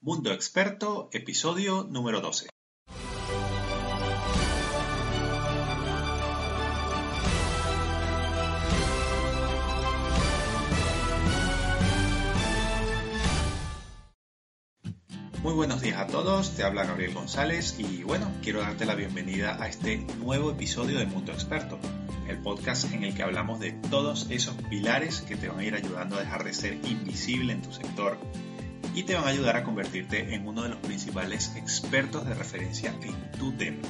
Mundo Experto, episodio número 12. Muy buenos días a todos, te habla Gabriel González y bueno, quiero darte la bienvenida a este nuevo episodio de Mundo Experto, el podcast en el que hablamos de todos esos pilares que te van a ir ayudando a dejar de ser invisible en tu sector y te van a ayudar a convertirte en uno de los principales expertos de referencia en tu tema,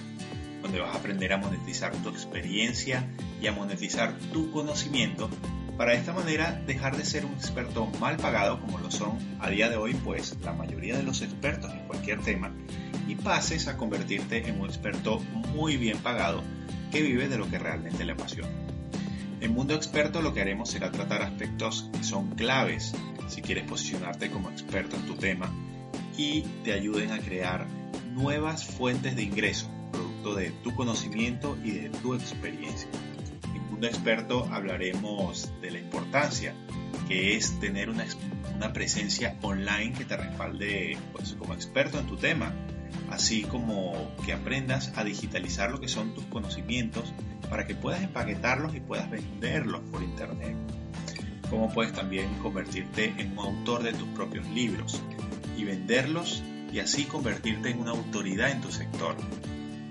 donde vas a aprender a monetizar tu experiencia y a monetizar tu conocimiento para de esta manera dejar de ser un experto mal pagado como lo son a día de hoy pues la mayoría de los expertos en cualquier tema y pases a convertirte en un experto muy bien pagado que vive de lo que realmente le apasiona. En Mundo Experto lo que haremos será tratar aspectos que son claves si quieres posicionarte como experto en tu tema y te ayuden a crear nuevas fuentes de ingreso, producto de tu conocimiento y de tu experiencia. En Mundo Experto hablaremos de la importancia que es tener una, presencia online que te respalde pues, como experto en tu tema, así como que aprendas a digitalizar lo que son tus conocimientos para que puedas empaquetarlos y puedas venderlos por internet. Cómo puedes también convertirte en un autor de tus propios libros y venderlos y así convertirte en una autoridad en tu sector.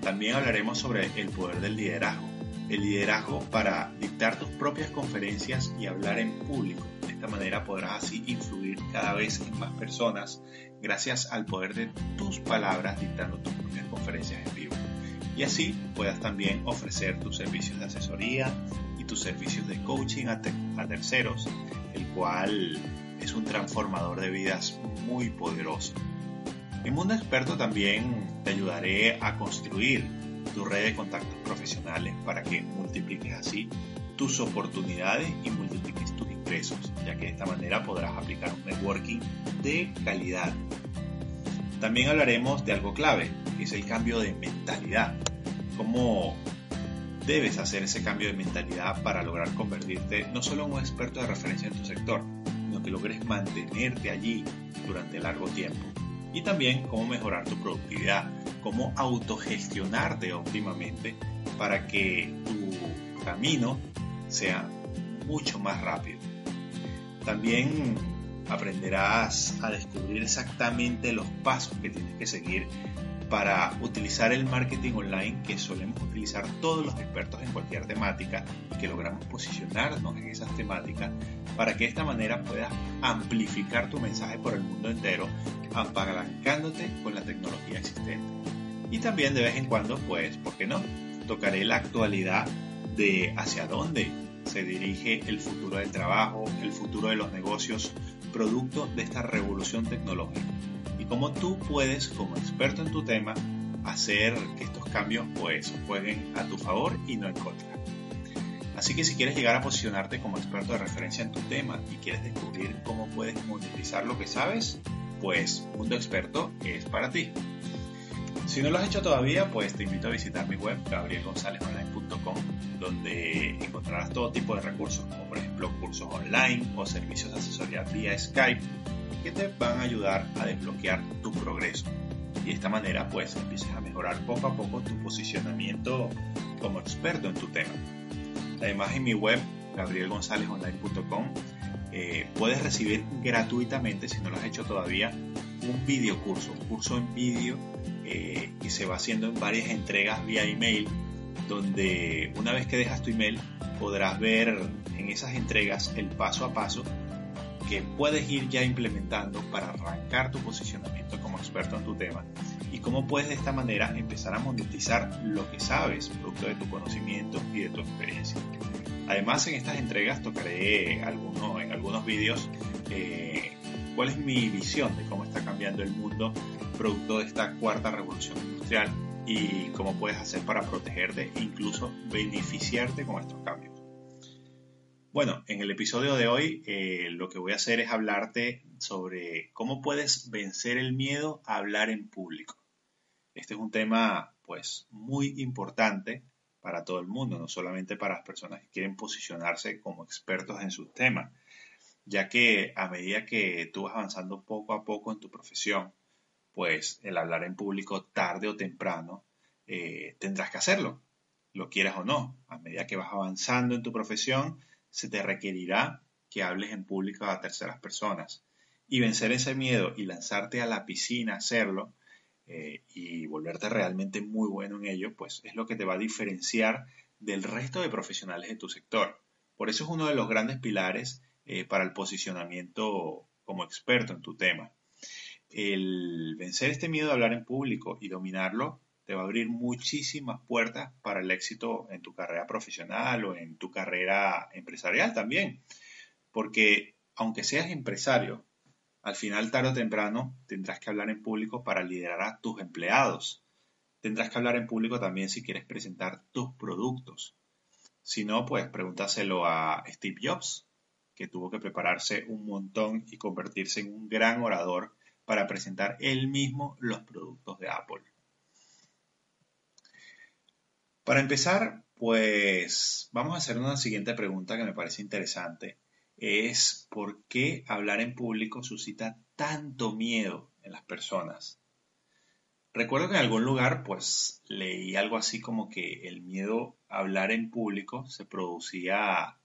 También hablaremos sobre el poder del liderazgo. El liderazgo para dictar tus propias conferencias y hablar en público. De esta manera podrás así influir cada vez en más personas gracias al poder de tus palabras dictando tus propias conferencias en vivo. Y así puedas también ofrecer tus servicios de asesoría y tus servicios de coaching a, a terceros, el cual es un transformador de vidas muy poderoso. En Mundo Experto también te ayudaré a construir tu red de contactos profesionales para que multipliques así tus oportunidades y multipliques tus ingresos, ya que de esta manera podrás aplicar un networking de calidad. También hablaremos de algo clave, que es el cambio de mentalidad. Cómo debes hacer ese cambio de mentalidad para lograr convertirte no solo en un experto de referencia en tu sector, sino que logres mantenerte allí durante largo tiempo. Y también cómo mejorar tu productividad, cómo autogestionarte óptimamente para que tu camino sea mucho más rápido. También aprenderás a descubrir exactamente los pasos que tienes que seguir para utilizar el marketing online que solemos utilizar todos los expertos en cualquier temática y que logramos posicionarnos en esas temáticas para que de esta manera puedas amplificar tu mensaje por el mundo entero apalancándote con la tecnología existente. Y también de vez en cuando, pues, ¿por qué no? Tocaré la actualidad de hacia dónde se dirige el futuro del trabajo, el futuro de los negocios, producto de esta revolución tecnológica cómo tú puedes, como experto en tu tema, hacer que estos cambios pues jueguen a tu favor y no en contra. Así que si quieres llegar a posicionarte como experto de referencia en tu tema y quieres descubrir cómo puedes monetizar lo que sabes, pues Mundo Experto es para ti. Si no lo has hecho todavía, pues te invito a visitar mi web gabrielgonzalezonline.com donde encontrarás todo tipo de recursos, como por ejemplo cursos online o servicios de asesoría vía Skype te van a ayudar a desbloquear tu progreso. Y de esta manera pues empieces a mejorar poco a poco tu posicionamiento como experto en tu tema. Además en mi web gabrielgonzalezonline.com eh, puedes recibir gratuitamente, si no lo has hecho todavía, un video curso, un curso en vídeo eh, que se va haciendo en varias entregas vía email, donde una vez que dejas tu email podrás ver en esas entregas el paso a paso que puedes ir ya implementando para arrancar tu posicionamiento como experto en tu tema y cómo puedes de esta manera empezar a monetizar lo que sabes, producto de tu conocimiento y de tu experiencia. Además, en estas entregas tocaré algunos, en algunos vídeos eh, cuál es mi visión de cómo está cambiando el mundo producto de esta cuarta revolución industrial y cómo puedes hacer para protegerte e incluso beneficiarte con estos cambios. Bueno, en el episodio de hoy eh, lo que voy a hacer es hablarte sobre cómo puedes vencer el miedo a hablar en público. Este es un tema pues muy importante para todo el mundo, no solamente para las personas que quieren posicionarse como expertos en sus temas, ya que a medida que tú vas avanzando poco a poco en tu profesión, pues el hablar en público tarde o temprano eh, tendrás que hacerlo, lo quieras o no. A medida que vas avanzando en tu profesión, se te requerirá que hables en público a terceras personas. Y vencer ese miedo y lanzarte a la piscina a hacerlo eh, y volverte realmente muy bueno en ello, pues es lo que te va a diferenciar del resto de profesionales de tu sector. Por eso es uno de los grandes pilares eh, para el posicionamiento como experto en tu tema. El vencer este miedo a hablar en público y dominarlo te va a abrir muchísimas puertas para el éxito en tu carrera profesional o en tu carrera empresarial también. Porque aunque seas empresario, al final, tarde o temprano, tendrás que hablar en público para liderar a tus empleados. Tendrás que hablar en público también si quieres presentar tus productos. Si no, pues pregúntaselo a Steve Jobs, que tuvo que prepararse un montón y convertirse en un gran orador para presentar él mismo los productos de Apple. Para empezar, pues vamos a hacer una siguiente pregunta que me parece interesante. Es ¿por qué hablar en público suscita tanto miedo en las personas? Recuerdo que en algún lugar pues leí algo así como que el miedo a hablar en público se producía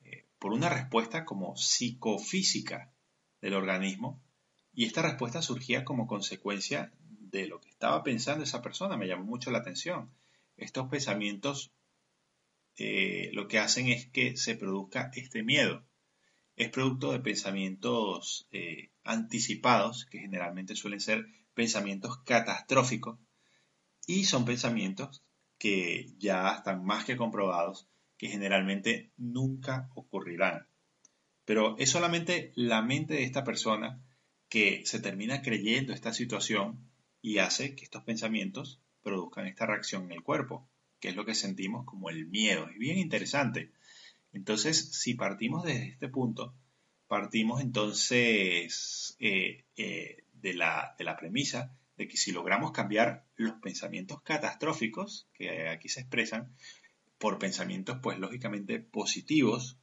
eh, por una respuesta como psicofísica del organismo y esta respuesta surgía como consecuencia de lo que estaba pensando esa persona. Me llamó mucho la atención estos pensamientos eh, lo que hacen es que se produzca este miedo. Es producto de pensamientos eh, anticipados, que generalmente suelen ser pensamientos catastróficos, y son pensamientos que ya están más que comprobados, que generalmente nunca ocurrirán. Pero es solamente la mente de esta persona que se termina creyendo esta situación y hace que estos pensamientos produzcan esta reacción en el cuerpo, que es lo que sentimos como el miedo. Es bien interesante. Entonces, si partimos desde este punto, partimos entonces eh, eh, de, la, de la premisa de que si logramos cambiar los pensamientos catastróficos que aquí se expresan por pensamientos pues lógicamente positivos,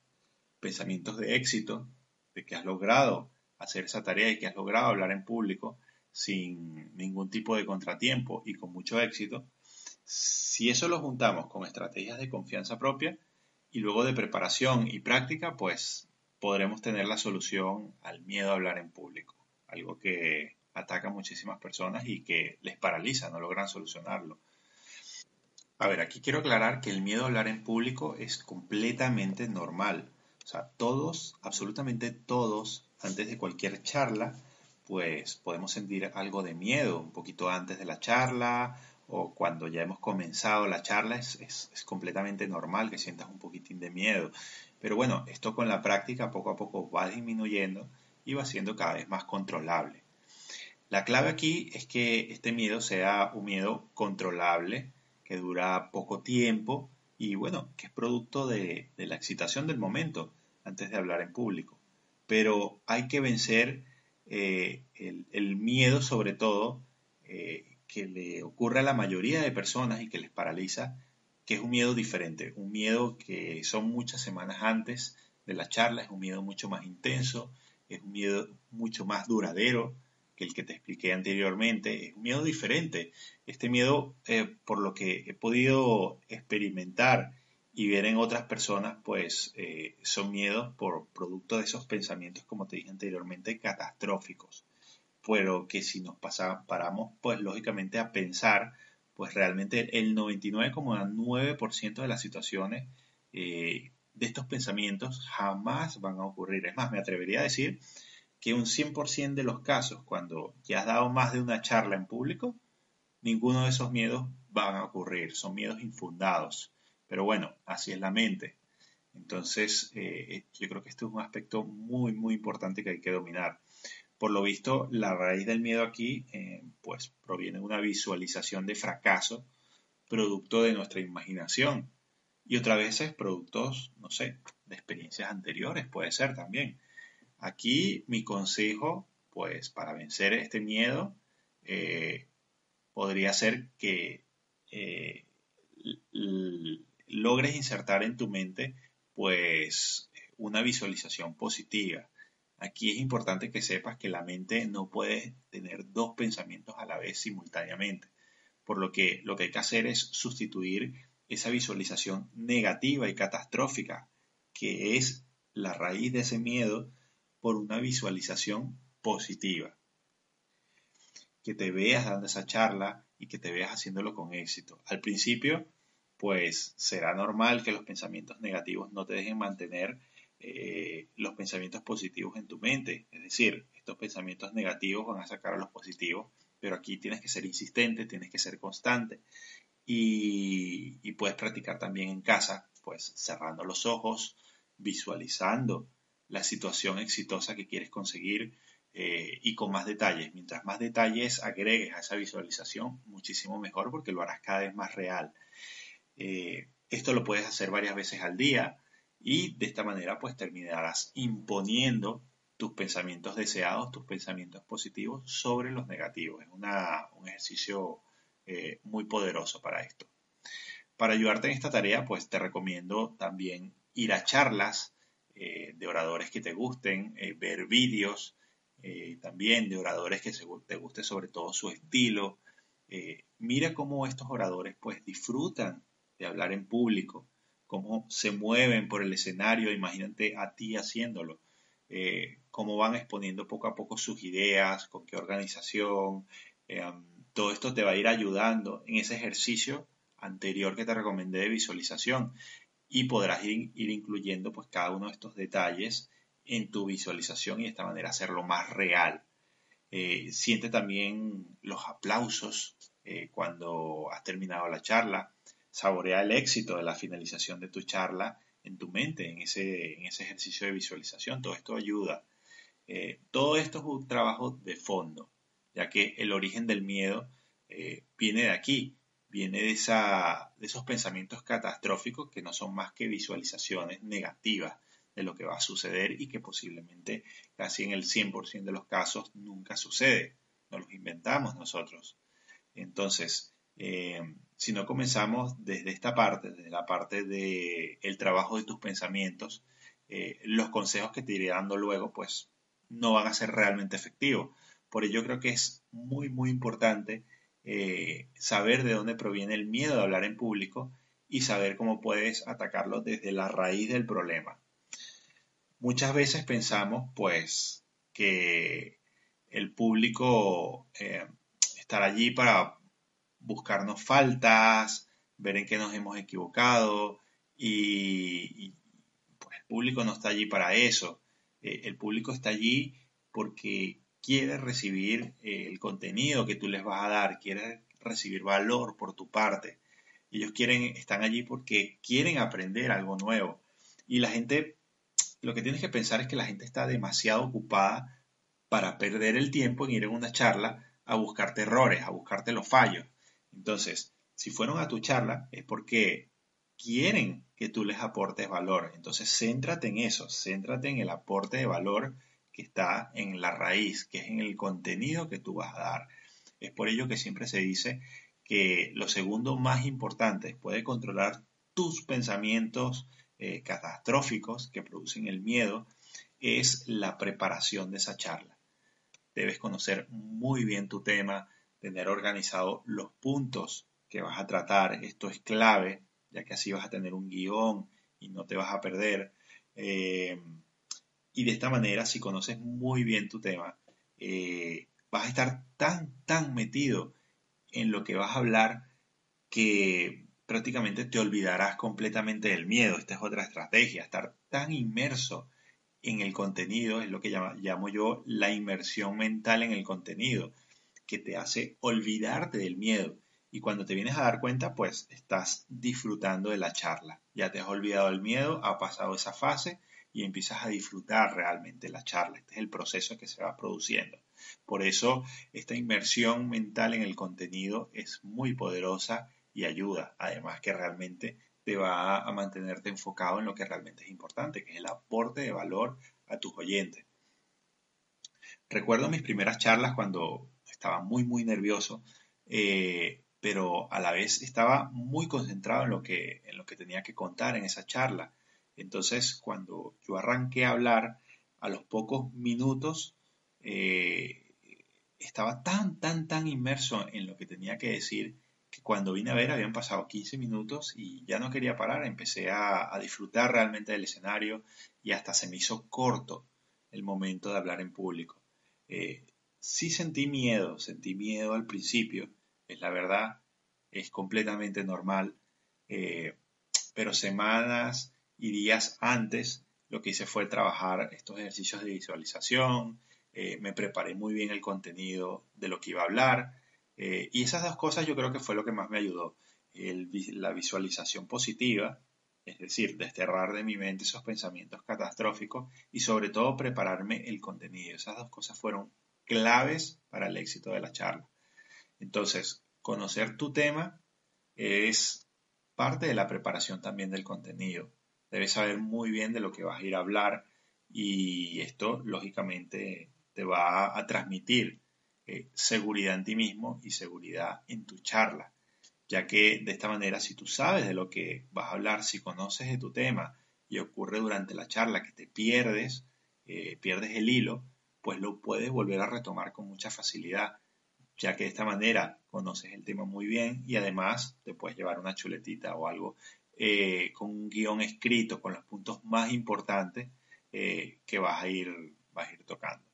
pensamientos de éxito, de que has logrado hacer esa tarea y que has logrado hablar en público, sin ningún tipo de contratiempo y con mucho éxito, si eso lo juntamos con estrategias de confianza propia y luego de preparación y práctica, pues podremos tener la solución al miedo a hablar en público, algo que ataca a muchísimas personas y que les paraliza, no logran solucionarlo. A ver, aquí quiero aclarar que el miedo a hablar en público es completamente normal. O sea, todos, absolutamente todos, antes de cualquier charla, pues podemos sentir algo de miedo un poquito antes de la charla o cuando ya hemos comenzado la charla es, es, completamente normal que sientas un poquitín de miedo. Pero bueno, esto con la práctica poco a poco va disminuyendo y va siendo cada vez más controlable. La clave aquí es que este miedo sea un miedo controlable, que dura poco tiempo y bueno, que es producto de, de la excitación del momento antes de hablar en público. Pero hay que vencer eh, el, miedo sobre todo eh, que le ocurre a la mayoría de personas y que les paraliza, que es un miedo diferente, un miedo que son muchas semanas antes de la charla, es un miedo mucho más intenso, es un miedo mucho más duradero que el que te expliqué anteriormente, es un miedo diferente. Este miedo, eh, por lo que he podido experimentar y ver en otras personas, pues eh, son miedos por producto de esos pensamientos, como te dije anteriormente, catastróficos. Pero que si nos pasa, paramos, pues lógicamente a pensar, pues realmente el 99,9% de las situaciones eh, de estos pensamientos jamás van a ocurrir. Es más, me atrevería a decir que un 100% de los casos, cuando ya has dado más de una charla en público, ninguno de esos miedos van a ocurrir. Son miedos infundados. Pero bueno, así es la mente. Entonces, eh, yo creo que esto es un aspecto muy, muy importante que hay que dominar. Por lo visto, la raíz del miedo aquí, eh, pues proviene de una visualización de fracaso, producto de nuestra imaginación. Y otra vez es productos, no sé, de experiencias anteriores, puede ser también. Aquí mi consejo, pues para vencer este miedo, eh, podría ser que logres insertar en tu mente pues una visualización positiva. Aquí es importante que sepas que la mente no puede tener dos pensamientos a la vez simultáneamente, por lo que lo que hay que hacer es sustituir esa visualización negativa y catastrófica que es la raíz de ese miedo por una visualización positiva. Que te veas dando esa charla y que te veas haciéndolo con éxito. Al principio, pues será normal que los pensamientos negativos no te dejen mantener eh, los pensamientos positivos en tu mente. Es decir, estos pensamientos negativos van a sacar a los positivos, pero aquí tienes que ser insistente, tienes que ser constante y, puedes practicar también en casa, pues cerrando los ojos, visualizando la situación exitosa que quieres conseguir eh, y con más detalles. Mientras más detalles agregues a esa visualización, muchísimo mejor porque lo harás cada vez más real. Eh, esto lo puedes hacer varias veces al día y de esta manera pues terminarás imponiendo tus pensamientos deseados, tus pensamientos positivos sobre los negativos. Es un ejercicio eh, muy poderoso para esto. Para ayudarte en esta tarea pues te recomiendo también ir a charlas eh, de oradores que te gusten, ver vídeos también de oradores que te guste sobre todo su estilo. mira cómo estos oradores pues disfrutan de hablar en público, cómo se mueven por el escenario, imagínate a ti haciéndolo, eh, cómo van exponiendo poco a poco sus ideas, con qué organización, eh, todo esto te va a ir ayudando en ese ejercicio anterior que te recomendé de visualización y podrás ir, incluyendo pues cada uno de estos detalles en tu visualización y de esta manera hacerlo más real. Eh, siente también los aplausos cuando has terminado la charla saborea el éxito de la finalización de tu charla en tu mente, en ese, en ese ejercicio de visualización. Todo esto ayuda. Eh, todo esto es un trabajo de fondo, ya que el origen del miedo eh, viene de aquí, viene de, esa, de esos pensamientos catastróficos que no son más que visualizaciones negativas de lo que va a suceder y que posiblemente casi en el 100% de los casos nunca sucede. No los inventamos nosotros. Entonces, eh, si no comenzamos desde esta parte, desde la parte del el trabajo de tus pensamientos, eh, los consejos que te iré dando luego, pues no van a ser realmente efectivos. Por ello creo que es muy, muy importante eh, saber de dónde proviene el miedo de hablar en público y saber cómo puedes atacarlo desde la raíz del problema. Muchas veces pensamos, pues, que el público eh, estará allí para buscarnos faltas, ver en qué nos hemos equivocado y, pues el público no está allí para eso. Eh, el público está allí porque quiere recibir eh, el contenido que tú les vas a dar, quiere recibir valor por tu parte. Ellos quieren, están allí porque quieren aprender algo nuevo. Y la gente, lo que tienes que pensar es que la gente está demasiado ocupada para perder el tiempo en ir a una charla a buscarte errores, a buscarte los fallos. Entonces, si fueron a tu charla es porque quieren que tú les aportes valor. Entonces, céntrate en eso, céntrate en el aporte de valor que está en la raíz, que es en el contenido que tú vas a dar. Es por ello que siempre se dice que lo segundo más importante después de controlar tus pensamientos eh, catastróficos que producen el miedo es la preparación de esa charla. Debes conocer muy bien tu tema, tener organizado los puntos que vas a tratar. Esto es clave, ya que así vas a tener un guion y no te vas a perder. Eh, y de esta manera, si conoces muy bien tu tema, eh, vas a estar tan, tan metido en lo que vas a hablar que prácticamente te olvidarás completamente del miedo. Esta es otra estrategia, estar tan inmerso en el contenido, es lo que llamo yo la inmersión mental en el contenido que te hace olvidarte del miedo. Y cuando te vienes a dar cuenta, pues estás disfrutando de la charla. Ya te has olvidado del miedo, ha pasado esa fase y empiezas a disfrutar realmente la charla. Este es el proceso que se va produciendo. Por eso esta inmersión mental en el contenido es muy poderosa y ayuda, además que realmente te va a mantenerte enfocado en lo que realmente es importante, que es el aporte de valor a tus oyentes. Recuerdo mis primeras charlas cuando estaba muy, muy nervioso, eh, pero a la vez estaba muy concentrado en lo, que, en lo que tenía que contar en esa charla. Entonces, cuando yo arranqué a hablar, a los pocos minutos, eh, estaba tan, tan, tan inmerso en lo que tenía que decir que cuando vine a ver habían pasado 15 minutos y ya no quería parar. Empecé a, disfrutar realmente del escenario y hasta se me hizo corto el momento de hablar en público. Eh, sí sentí miedo, sentí miedo al principio, es la verdad, es completamente normal, eh, pero semanas y días antes lo que hice fue trabajar estos ejercicios de visualización, eh, me preparé muy bien el contenido de lo que iba a hablar eh, y esas dos cosas yo creo que fue lo que más me ayudó, la visualización positiva, es decir, desterrar de mi mente esos pensamientos catastróficos y sobre todo prepararme el contenido. Esas dos cosas fueron claves para el éxito de la charla. Entonces, conocer tu tema es parte de la preparación también del contenido. Debes saber muy bien de lo que vas a ir a hablar y esto, lógicamente, te va a transmitir eh, seguridad en ti mismo y seguridad en tu charla, ya que de esta manera, si tú sabes de lo que vas a hablar, si conoces de tu tema y ocurre durante la charla que te pierdes, eh, pierdes el hilo, pues lo puedes volver a retomar con mucha facilidad, ya que de esta manera conoces el tema muy bien y además te puedes llevar una chuletita o algo eh, con un guion escrito con los puntos más importantes que vas a, ir, vas a ir tocando.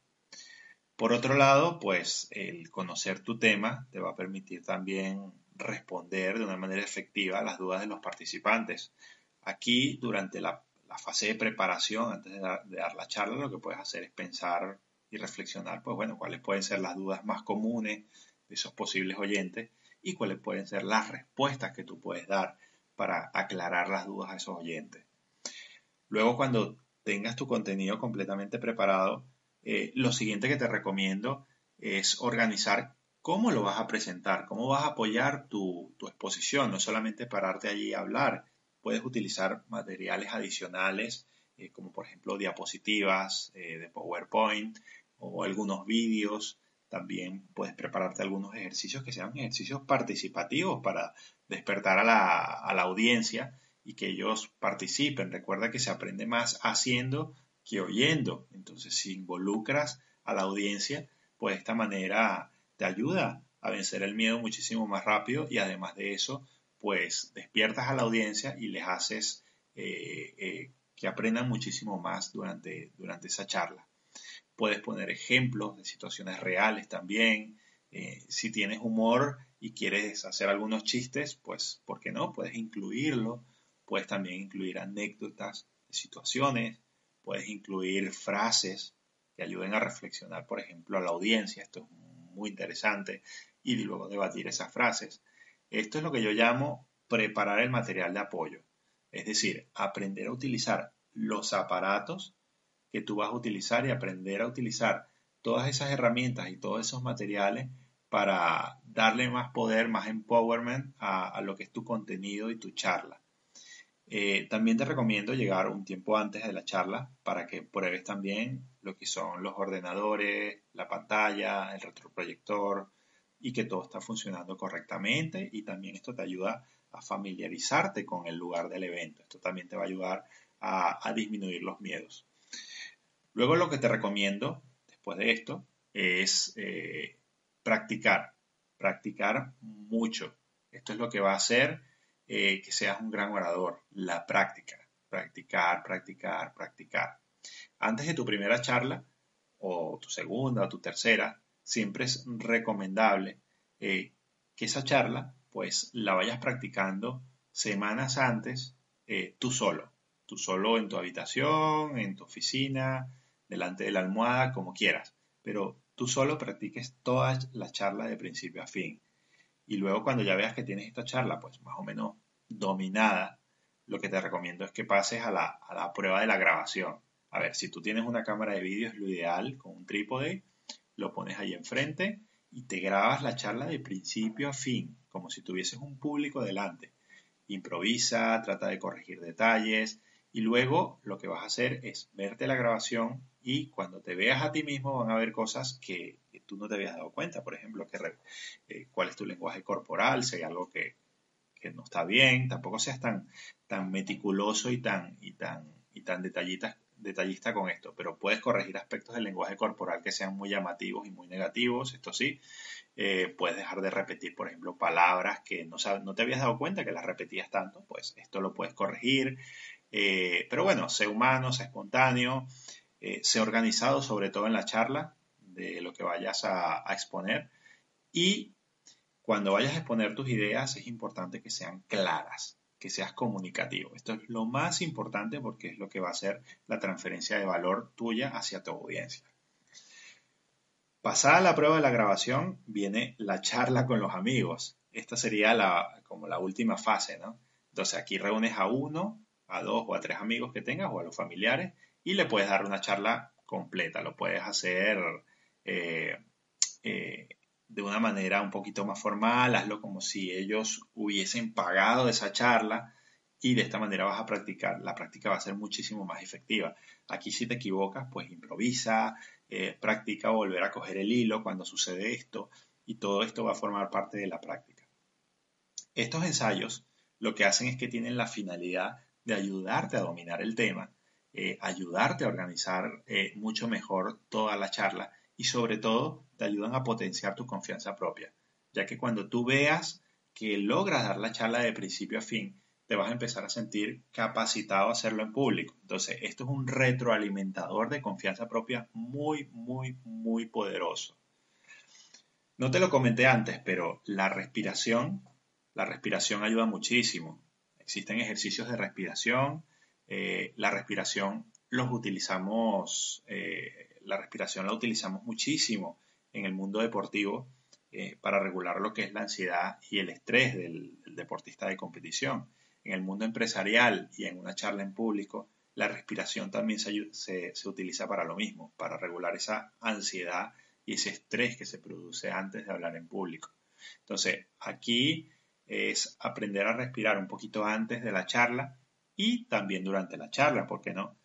Por otro lado, pues el conocer tu tema te va a permitir también responder de una manera efectiva a las dudas de los participantes. Aquí, durante la, fase de preparación, antes de dar, la charla, lo que puedes hacer es pensar y reflexionar, pues bueno, cuáles pueden ser las dudas más comunes de esos posibles oyentes y cuáles pueden ser las respuestas que tú puedes dar para aclarar las dudas a esos oyentes. Luego, cuando tengas tu contenido completamente preparado, eh, lo siguiente que te recomiendo es organizar cómo lo vas a presentar, cómo vas a apoyar tu, exposición, no solamente pararte allí a hablar, puedes utilizar materiales adicionales, eh, como por ejemplo diapositivas eh, de PowerPoint o algunos vídeos. También puedes prepararte algunos ejercicios que sean ejercicios participativos para despertar a la, a la audiencia y que ellos participen. Recuerda que se aprende más haciendo que oyendo. Entonces, si involucras a la audiencia, pues de esta manera te ayuda a vencer el miedo muchísimo más rápido y además de eso, pues despiertas a la audiencia y les haces eh, que aprendan muchísimo más durante, durante esa charla. Puedes poner ejemplos de situaciones reales también. Eh, si tienes humor y quieres hacer algunos chistes, pues, ¿por qué no? Puedes incluirlo. Puedes también incluir anécdotas de situaciones Puedes incluir frases que ayuden a reflexionar, por ejemplo, a la audiencia. Esto es muy interesante. Y luego debatir esas frases. Esto es lo que yo llamo preparar el material de apoyo. Es decir, aprender a utilizar los aparatos que tú vas a utilizar y aprender a utilizar todas esas herramientas y todos esos materiales para darle más poder, más empowerment a, lo que es tu contenido y tu charla. Eh, también te recomiendo llegar un tiempo antes de la charla para que pruebes también lo que son los ordenadores, la pantalla, el retroproyector y que todo está funcionando correctamente y también esto te ayuda a familiarizarte con el lugar del evento. Esto también te va a ayudar a, disminuir los miedos. Luego lo que te recomiendo después de esto es eh, practicar, practicar mucho. Esto es lo que va a hacer eh, que seas un gran orador, la práctica, practicar, practicar, practicar. Antes de tu primera charla, o tu segunda o tu tercera, siempre es recomendable eh, que esa charla pues la vayas practicando semanas antes eh, tú solo, tú solo en tu habitación, en tu oficina, delante de la almohada, como quieras, pero tú solo practiques toda la charla de principio a fin. Y luego cuando ya veas que tienes esta charla, pues más o menos dominada, lo que te recomiendo es que pases a la, prueba de la grabación. A ver, si tú tienes una cámara de vídeo es lo ideal con un trípode, lo pones ahí enfrente y te grabas la charla de principio a fin, como si tuvieses un público delante. Improvisa, trata de corregir detalles y luego lo que vas a hacer es verte la grabación y cuando te veas a ti mismo van a ver cosas que, tú no te habías dado cuenta. Por ejemplo, eh, cuál es tu lenguaje corporal, si hay algo que, que, no está bien, tampoco seas tan, tan meticuloso y tan, y tan, y tan detallista, detallista con esto, pero puedes corregir aspectos del lenguaje corporal que sean muy llamativos y muy negativos, esto sí. Eh, puedes dejar de repetir, por ejemplo, palabras que no, no te habías dado cuenta que las repetías tanto, pues esto lo puedes corregir. Eh, pero bueno, sé humano, sé espontáneo, eh, sé organizado, sobre todo en la charla de lo que vayas a exponer. Y cuando vayas a exponer tus ideas es importante que sean claras que seas comunicativo. Esto es lo más importante porque es lo que va a hacer la transferencia de valor tuya hacia tu audiencia. Pasada la prueba de la grabación, viene la charla con los amigos. Esta sería la, como la última fase, ¿no? Entonces aquí reúnes a uno, a dos o a tres amigos que tengas o a los familiares y le puedes dar una charla completa. Lo puedes hacer eh, eh, de una manera un poquito más formal, hazlo como si ellos hubiesen pagado esa charla y de esta manera vas a practicar. La práctica va a ser muchísimo más efectiva. Aquí si te equivocas, pues improvisa, eh, practica volver a coger el hilo cuando sucede esto y todo esto va a formar parte de la práctica. Estos ensayos lo que hacen es que tienen la finalidad de ayudarte a dominar el tema, eh, ayudarte a organizar eh, mucho mejor toda la charla y sobre todo te ayudan a potenciar tu confianza propia, ya que cuando tú veas que logras dar la charla de principio a fin, te vas a empezar a sentir capacitado a hacerlo en público. Entonces, esto es un retroalimentador de confianza propia muy, muy, muy poderoso. No te lo comenté antes, pero la respiración, la respiración ayuda muchísimo. Existen ejercicios de respiración. Eh, la respiración los utilizamos eh, la respiración la utilizamos muchísimo en el mundo deportivo eh, para regular lo que es la ansiedad y el estrés del, deportista de competición. En el mundo empresarial y en una charla en público, la respiración también se, utiliza para lo mismo, para regular esa ansiedad y ese estrés que se produce antes de hablar en público. Entonces, aquí es aprender a respirar un poquito antes de la charla y también durante la charla, ¿por qué no?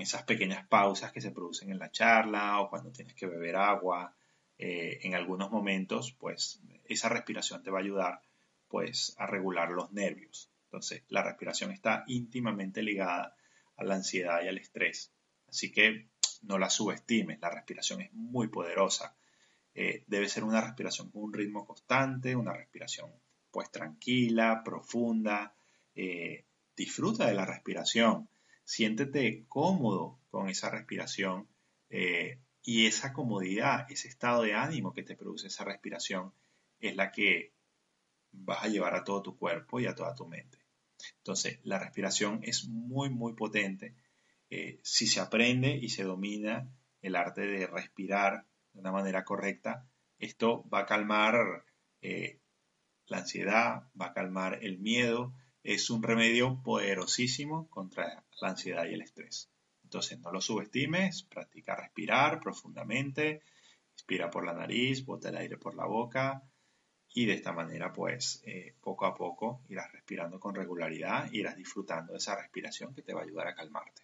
Esas pequeñas pausas que se producen en la charla o cuando tienes que beber agua, eh, en algunos momentos, pues esa respiración te va a ayudar pues a regular los nervios. Entonces, la respiración está íntimamente ligada a la ansiedad y al estrés. Así que no la subestimes, la respiración es muy poderosa. Eh, debe ser una respiración con un ritmo constante, una respiración pues tranquila, profunda. Eh, disfruta de la respiración siéntete cómodo con esa respiración eh, y esa comodidad, ese estado de ánimo que te produce esa respiración es la que vas a llevar a todo tu cuerpo y a toda tu mente. Entonces, la respiración es muy, muy potente. Eh, si se aprende y se domina el arte de respirar de una manera correcta, esto va a calmar eh, la ansiedad, va a calmar el miedo, es un remedio poderosísimo contra la ansiedad y el estrés. Entonces, no lo subestimes, practica respirar profundamente, inspira por la nariz, bota el aire por la boca y de esta manera, pues, eh, poco a poco irás respirando con regularidad, irás disfrutando de esa respiración que te va a ayudar a calmarte.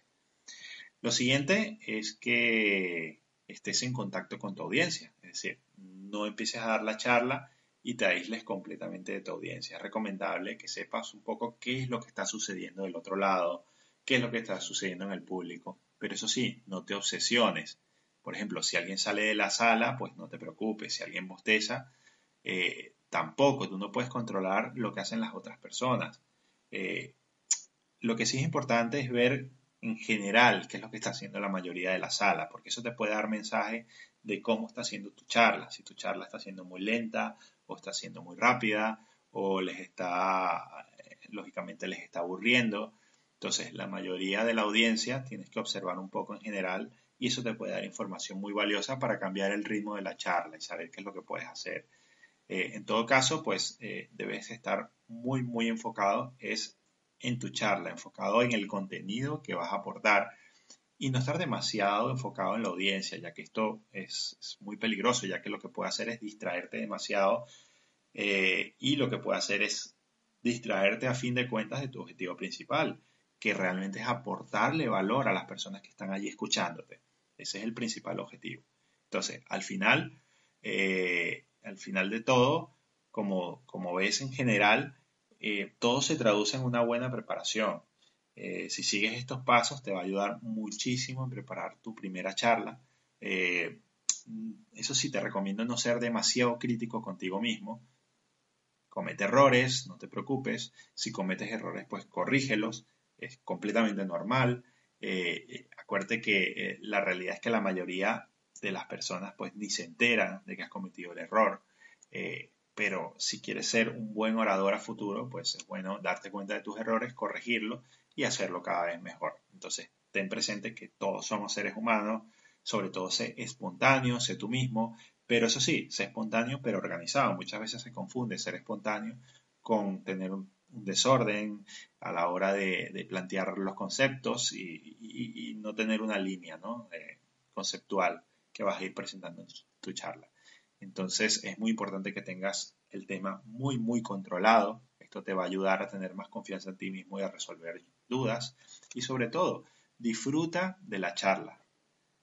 Lo siguiente es que estés en contacto con tu audiencia, es decir, no empieces a dar la charla y te aísles completamente de tu audiencia. Es recomendable que sepas un poco qué es lo que está sucediendo del otro lado, qué es lo que está sucediendo en el público. Pero eso sí, no te obsesiones. Por ejemplo, si alguien sale de la sala, pues no te preocupes. Si alguien bosteza, eh, tampoco. Tú no puedes controlar lo que hacen las otras personas. Eh, lo que sí es importante es ver en general qué es lo que está haciendo la mayoría de la sala, porque eso te puede dar mensaje de cómo está haciendo tu charla. Si tu charla está siendo muy lenta o está siendo muy rápida o les está, lógicamente les está aburriendo. Entonces, la mayoría de la audiencia tienes que observar un poco en general y eso te puede dar información muy valiosa para cambiar el ritmo de la charla y saber qué es lo que puedes hacer. Eh, en todo caso, pues eh, debes estar muy, muy enfocado es en tu charla, enfocado en el contenido que vas a aportar y no estar demasiado enfocado en la audiencia, ya que esto es, muy peligroso, ya que lo que puede hacer es distraerte demasiado eh, y lo que puede hacer es distraerte a fin de cuentas de tu objetivo principal, que realmente es aportarle valor a las personas que están allí escuchándote. Ese es el principal objetivo. Entonces, al final, eh, al final de todo, como, como ves en general, eh, todo se traduce en una buena preparación. Eh, si sigues estos pasos, te va a ayudar muchísimo en preparar tu primera charla. eso sí, te recomiendo no ser demasiado crítico contigo mismo. Comete errores, no te preocupes. Si cometes errores, pues corrígelos. Es completamente normal. acuérdate que la realidad es que la mayoría de las personas pues ni se enteran de que has cometido el error. Eh, pero si quieres ser un buen orador a futuro, pues es bueno darte cuenta de tus errores, corregirlo y hacerlo cada vez mejor. Entonces, ten presente que todos somos seres humanos, sobre todo sé espontáneo, sé tú mismo, pero eso sí, sé espontáneo pero organizado. Muchas veces se confunde ser espontáneo con tener un, desorden a la hora de, plantear los conceptos y, no tener una línea ¿no? Eh, conceptual que vas a ir presentando en tu charla. Entonces es muy importante que tengas el tema muy, muy controlado. Esto te va a ayudar a tener más confianza en ti mismo y a resolver dudas. Y sobre todo, disfruta de la charla.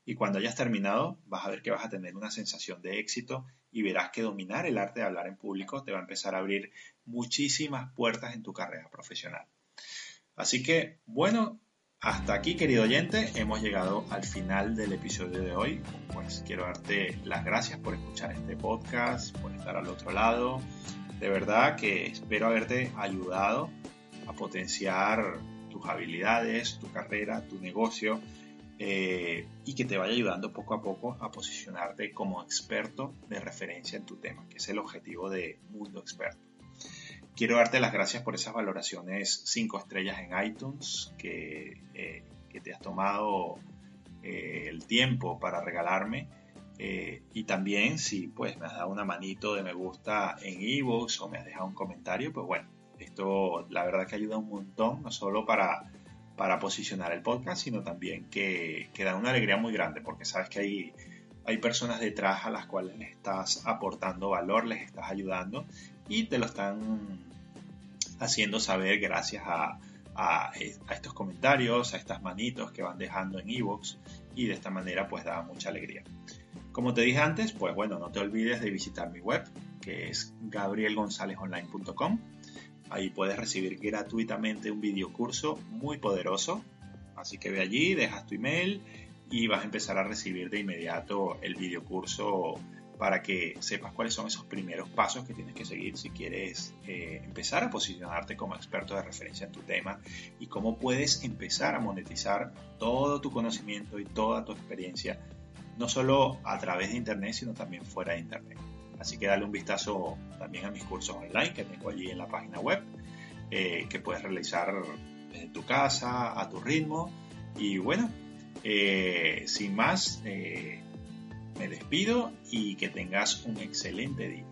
Y cuando hayas terminado, vas a ver que vas a tener una sensación de éxito y verás que dominar el arte de hablar en público te va a empezar a abrir muchísimas puertas en tu carrera profesional. Así que, bueno, hasta aquí, querido oyente, hemos llegado al final del episodio de hoy. Pues quiero darte las gracias por escuchar este podcast, por estar al otro lado. De verdad que espero haberte ayudado a potenciar tus habilidades, tu carrera, tu negocio eh, y que te vaya ayudando poco a poco a posicionarte como experto de referencia en tu tema, que es el objetivo de Mundo Experto. Quiero darte las gracias por esas valoraciones 5 estrellas en iTunes que, eh, te has tomado eh, el tiempo para regalarme. Eh, y también si pues me has dado una manito de me gusta en ebooks o me has dejado un comentario, pues bueno, esto la verdad que ayuda un montón, no solo para, para posicionar el podcast, sino también que, que da una alegría muy grande, porque sabes que hay, hay personas detrás a las cuales les estás aportando valor, les estás ayudando y te lo están haciendo saber gracias a, estos comentarios, a estas manitos que van dejando en iVoox y de esta manera pues da mucha alegría. Como te dije antes, pues bueno, no te olvides de visitar mi web que es gabrielgonzalezonline.com. Ahí puedes recibir gratuitamente un video curso muy poderoso. Así que ve allí, dejas tu email y vas a empezar a recibir de inmediato el video curso para que sepas cuáles son esos primeros pasos que tienes que seguir si quieres eh, empezar a posicionarte como experto de referencia en tu tema y cómo puedes empezar a monetizar todo tu conocimiento y toda tu experiencia, no solo a través de Internet, sino también fuera de Internet. Así que dale un vistazo también a mis cursos online que tengo allí en la página web, eh, que puedes realizar desde tu casa, a tu ritmo. Y bueno, eh, sin más, me despido y que tengas un excelente día.